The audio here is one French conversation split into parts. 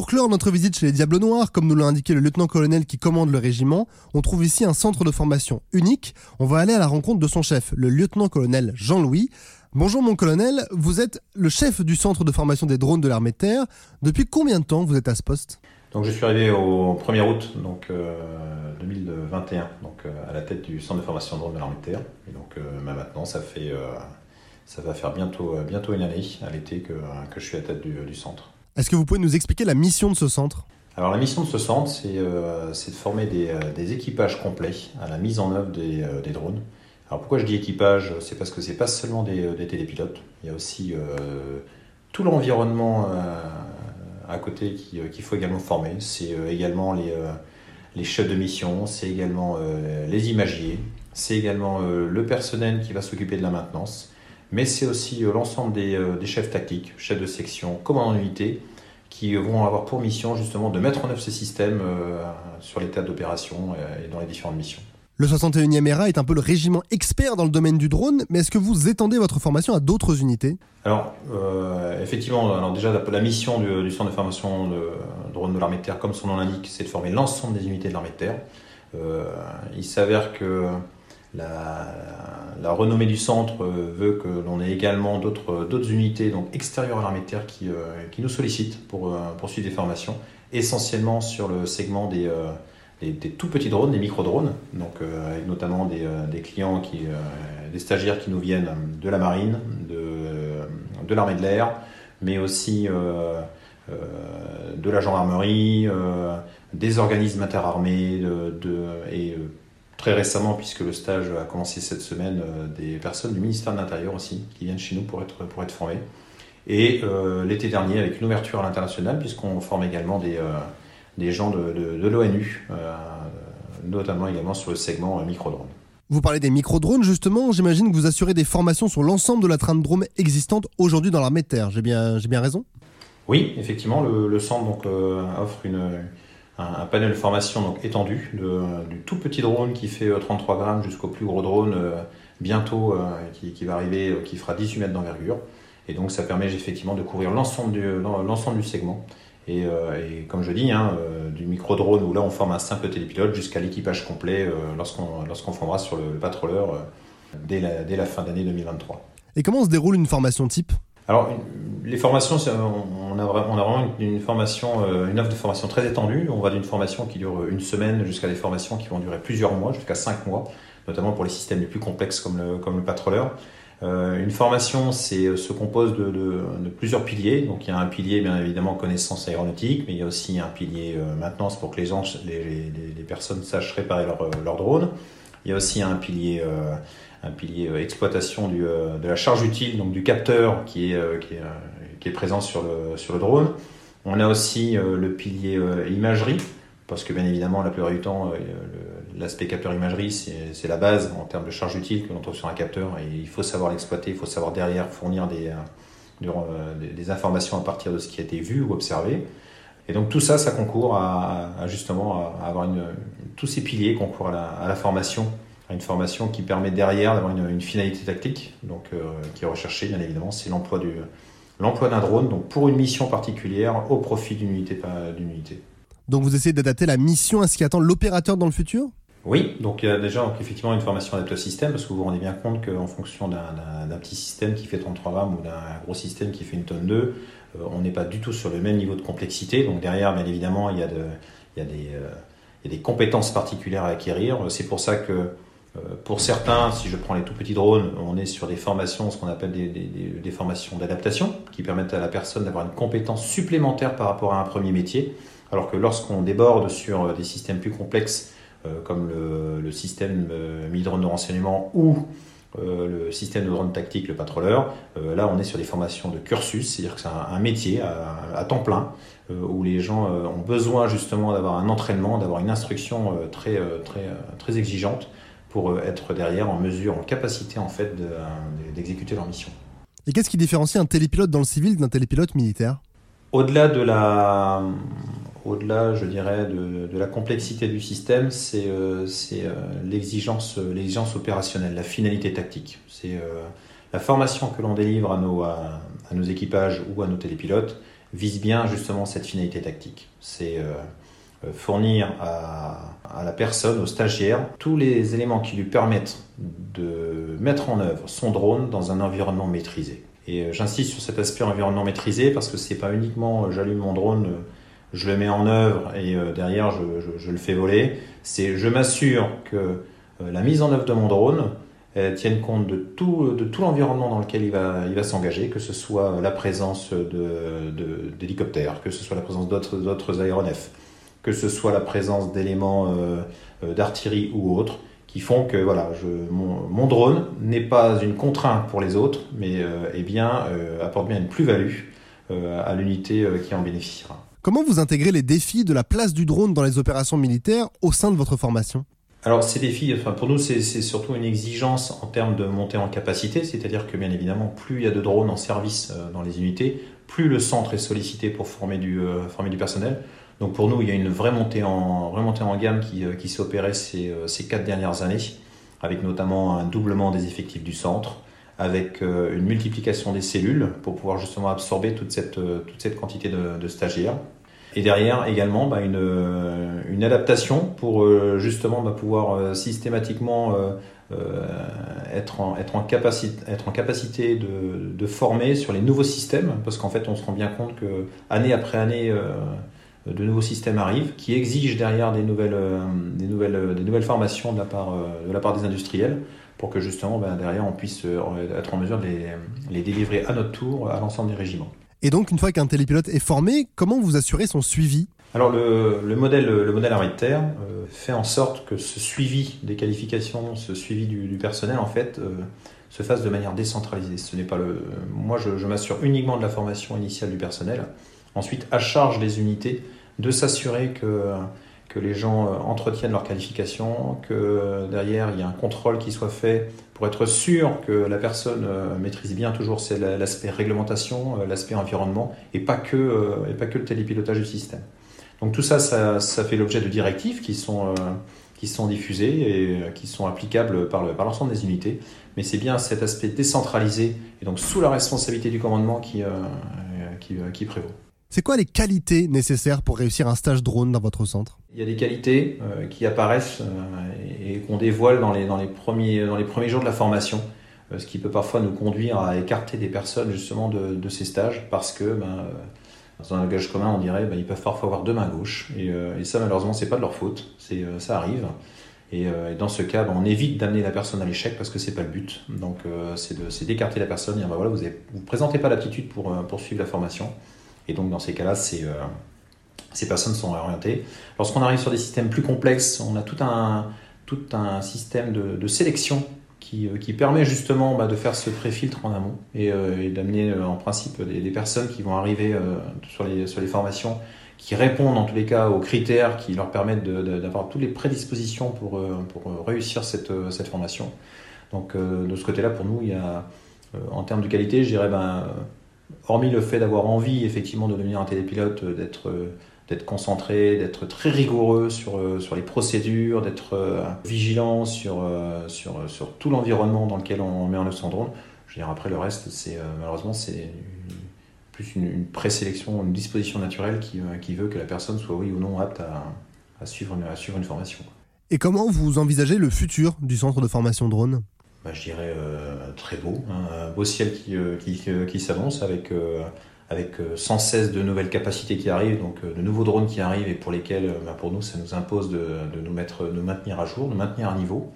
pour clore notre visite chez les Diables Noirs, comme nous l'a indiqué le lieutenant-colonel qui commande le régiment, on trouve ici un centre de formation unique. On va aller à la rencontre de son chef, le lieutenant-colonel Jean-Louis. Bonjour mon colonel, vous êtes le chef du centre de formation des drones de l'armée de terre. Depuis combien de temps vous êtes à ce poste? Donc je suis arrivé au 1er août donc, 2021 donc, euh, à la tête du centre de formation de drones de l'armée de terre. Et donc euh, bah, maintenant ça fait euh, ça va faire bientôt, une année à l'été que, je suis à la tête du centre. Est-ce que vous pouvez nous expliquer la mission de ce centre? Alors la mission de ce centre, c'est de former des, des, équipages complets à la mise en œuvre des, des drones. Alors pourquoi je dis équipage? C'est parce que c'est pas seulement des, télépilotes, il y a aussi tout l'environnement à côté euh, qu'il faut également former. C'est euh, également euh, les chefs de mission, c'est également les imagiers, c'est également le personnel qui va s'occuper de la maintenance, mais c'est aussi l'ensemble des, des, chefs tactiques, chefs de section, commandants d'unité, qui vont avoir pour mission justement de mettre en œuvre ces systèmes sur les théâtres d'opération et dans les différentes missions. Le 61e ERA est un peu le régiment expert dans le domaine du drone, mais est-ce que vous étendez votre formation à d'autres unités? Alors, euh, effectivement, alors déjà la, mission du, centre de formation de drone de l'armée de terre, comme son nom l'indique, c'est de former l'ensemble des unités de l'armée de terre. Euh, il s'avère que la, renommée du centre veut que l'on ait également d'autres unités donc extérieures à l'armée de terre qui, euh, nous sollicitent pour poursuivre des formations, essentiellement sur le segment des tout petits drones, des micro-drones, euh, avec notamment des, euh, clients, qui, euh, des stagiaires qui nous viennent de la marine, de, l'armée de l'air, mais aussi de la gendarmerie, des organismes interarmés, de, de et très récemment, puisque le stage a commencé cette semaine, des personnes du ministère de l'Intérieur aussi, qui viennent chez nous pour être, pour être formées. Et l'été dernier, avec une ouverture à l'international, puisqu'on forme également des des gens de, l'ONU, euh, notamment également sur le segment micro-drone. Vous parlez des micro-drones, justement. J'imagine que vous assurez des formations sur l'ensemble de la train de drone existante aujourd'hui dans l'armée de terre. J'ai bien, j'ai bien raison? Oui, effectivement. Le, centre donc, euh, offre une, un, panel de formation donc, étendu, du tout petit drone qui fait 33 euh, grammes jusqu'au plus gros drone bientôt qui, qui, va arriver, qui fera 18 mètres d'envergure. Et donc ça permet effectivement de couvrir l'ensemble du, l'ensemble du segment. Euh, et, comme je dis, hein, euh, du micro-drone où là on forme un simple télépilote jusqu'à l'équipage complet euh, lorsqu'on lorsqu'on formera sur le, patroleur dès, la, dès la fin d'année 2023. Et comment se déroule une formation type? Alors, les formations, on on a vraiment une, formation, une offre de formation très étendue. On va d'une formation qui dure une semaine jusqu'à des formations qui vont durer plusieurs mois, jusqu'à cinq mois, notamment pour les systèmes les plus complexes comme le, comme le patroleur. Euh, une formation se compose de, plusieurs piliers. Donc il y a un pilier bien évidemment connaissance aéronautique, mais il y a aussi un pilier euh, maintenance pour que les, personnes sachent réparer leur, euh, leur drone. Il y a aussi un pilier, euh, un pilier exploitation de la charge utile, donc du capteur qui est, qui est présent sur le, drone. On a aussi le pilier imagerie, parce que bien évidemment la plupart du temps l'aspect capteur imagerie, c'est la base en termes de charge utile que l'on trouve sur un capteur et il faut savoir l'exploiter, il faut savoir derrière fournir des, euh, euh, informations à partir de ce qui a été vu ou observé. Et donc tout ça, ça concourt à, justement à avoir une, tous ces piliers concourent à la, formation, à une formation qui permet derrière d'avoir une, finalité tactique, donc euh, qui est recherchée bien évidemment, c'est l'emploi du l'emploi d'un drone, donc pour une mission particulière au profit d'une unité, d'une unité. Donc vous essayez d'adapter la mission à ce qui attend l'opérateur dans le futur? Oui, donc il y a déjà donc, effectivement une formation adaptée au système, parce que vous vous rendez bien compte qu'en fonction d'un petit système qui fait 33 grammes ou d'un gros système qui fait une tonne 2, euh, on n'est pas du tout sur le même niveau de complexité. Donc derrière, bien évidemment, il y a, de, il y a, des, euh, il y a des compétences particulières à acquérir. C'est pour ça que pour certains, si je prends les tout petits drones, on est sur des formations, ce qu'on appelle des, formations d'adaptation, qui permettent à la personne d'avoir une compétence supplémentaire par rapport à un premier métier. Alors que lorsqu'on déborde sur des systèmes plus complexes, euh, comme le, système euh, mi-drone de renseignement ou euh, le système de drone tactique, le patroleur. là, on est sur des formations de cursus, c'est-à-dire que c'est un, métier à, temps plein où les gens ont besoin justement d'avoir un entraînement, d'avoir une instruction très, très, très exigeante pour être derrière en mesure, en capacité en fait d'exécuter leur mission. Et qu'est-ce qui différencie un télépilote dans le civil d'un télépilote militaire? Au-delà de la, au-delà, je dirais, de, la complexité du système, c'est euh, euh, l'exigence opérationnelle, la finalité tactique. C'est euh, la formation que l'on délivre à nos, à, nos, équipages ou à nos télépilotes vise bien justement cette finalité tactique. C'est fournir à, la personne, au stagiaire, tous les éléments qui lui permettent de mettre en œuvre son drone dans un environnement maîtrisé. Et j'insiste sur cet aspect environnement maîtrisé parce que c'est pas uniquement j'allume mon drone je le mets en œuvre et euh, derrière je, le fais voler. C'est je m'assure que euh, la mise en œuvre de mon drone tienne compte de tout, de tout l'environnement dans lequel il va, il va s'engager, que ce soit la présence d'hélicoptères, que ce soit la présence d'autres aéronefs, que ce soit la présence d'éléments euh, d'artillerie ou autres, qui font que voilà, je, mon, mon drone n'est pas une contrainte pour les autres, mais eh bien, apporte bien une plus-value à l'unité qui en bénéficiera. Comment vous intégrez les défis de la place du drone dans les opérations militaires au sein de votre formation? Alors ces défis, enfin pour nous c'est surtout une exigence en termes de montée en capacité, c'est-à-dire que bien évidemment plus il y a de drones en service euh, dans les unités, plus le centre est sollicité pour former du, euh, former du personnel. Donc pour nous il y a une vraie montée en, vraie montée en gamme qui, euh, qui opérée ces, ces quatre dernières années, avec notamment un doublement des effectifs du centre, avec une multiplication des cellules pour pouvoir justement absorber toute cette, toute cette quantité de, stagiaires. Et derrière également bah, une, euh, une, adaptation pour euh, justement bah, pouvoir euh, systématiquement être, en, être, en capacité, être en capacité de, de, former sur les nouveaux systèmes, parce qu'en fait on se rend bien compte que année après année de nouveaux systèmes arrivent, qui exigent derrière des nouvelles, des nouvelles, des nouvelles formations de la part, de la part des industriels, pour que justement bah, derrière on puisse être en mesure de les, les délivrer à notre tour à l'ensemble des régiments. Et donc, une fois qu'un télépilote est formé, comment vous assurez son suivi? Alors le, le, modèle, le modèle euh, fait en sorte que ce suivi des qualifications, ce suivi du, du personnel en fait euh, se fasse de manière décentralisée. Ce n'est pas le, moi je, je m'assure uniquement de la formation initiale du personnel. Ensuite, à charge des unités de s'assurer que que les gens euh, entretiennent leur qualification, que euh, derrière il y a un contrôle qui soit fait pour être sûr que la personne euh, maîtrise bien toujours l'aspect réglementation, l'aspect environnement et pas que et pas que le télépilotage du système. Donc tout ça, ça, fait l'objet de directives qui sont qui sont diffusées et qui sont applicables par l'ensemble des unités. Mais c'est bien cet aspect décentralisé et donc sous la responsabilité du commandement qui, qui, qui prévaut. C'est quoi les qualités nécessaires pour réussir un stage drone dans votre centre? Il y a des qualités euh, qui apparaissent euh, et, qu'on dévoile dans les, dans, les premiers, dans les premiers jours de la formation, euh, ce qui peut parfois nous conduire à écarter des personnes justement de, ces stages parce que ben, dans un langage commun on dirait ben, ils peuvent parfois avoir deux mains gauches et, ça malheureusement c'est pas de leur faute, c'est ça arrive. Et, et, dans ce cas, ben, on évite d'amener la personne à l'échec parce que c'est pas le but. Donc c'est d'écarter la personne et dire ben, voilà, vous ne vous présentez pas l'aptitude pour, pour suivre la formation. Et donc, dans ces cas-là, euh, ces personnes sont orientées. Lorsqu'on arrive sur des systèmes plus complexes, on a tout un, tout un système de, sélection qui, euh, qui, permet justement bah, de faire ce pré-filtre en amont et, euh, d'amener en principe des, personnes qui vont arriver sur, les, sur les formations qui répondent en tous les cas aux critères qui leur permettent d'avoir toutes les prédispositions pour, pour réussir cette, cette, formation. Donc de ce côté-là, pour nous, il y a, en termes de qualité, je dirais ben, hormis le fait d'avoir envie effectivement de devenir un télépilote, euh, d'être euh, d'être concentré, d'être très rigoureux sur, euh, sur les procédures, d'être vigilant sur, sur, sur tout l'environnement dans lequel on met en œuvre son drone. Je veux dire, après le reste, c'est malheureusement c'est plus une, présélection, une disposition naturelle qui, qui, veut que la personne soit oui ou non apte à, à suivre, une, à suivre une formation. Et comment vous envisagez le futur du centre de formation drone? Bah, je dirais, très beau. Hein. un beau ciel qui, euh, qui, euh, qui s'avance avec, avec sans cesse de nouvelles capacités qui arrivent, donc de nouveaux drones qui arrivent et pour lesquels, bah, pour nous, ça nous impose de, de nous, mettre, maintenir à jour, de maintenir à niveau.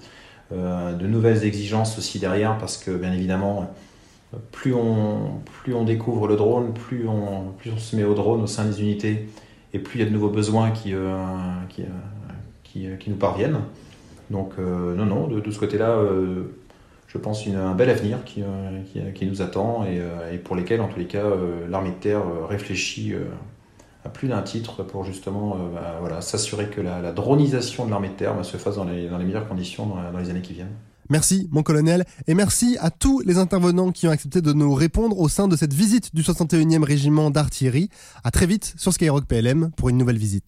de nouvelles exigences aussi derrière parce que, bien évidemment, plus on, plus on découvre le drone, plus on, plus on se met au drone au sein des unités et plus il y a de nouveaux besoins qui, qui, qui, qui, nous parviennent. Donc, non, non, de, de ce côté-là, je pense, une, un bel avenir qui, euh, qui nous attend et, euh, et, pour lesquels, en tous les cas, euh, l'armée de terre réfléchit à plus d'un titre pour justement bah, s'assurer que la, dronisation de l'armée de terre bah, se fasse dans les, meilleures conditions dans, dans les années qui viennent. Merci, mon colonel, et merci à tous les intervenants qui ont accepté de nous répondre au sein de cette visite du 61e régiment d'artillerie. À très vite sur Skyrock PLM pour une nouvelle visite.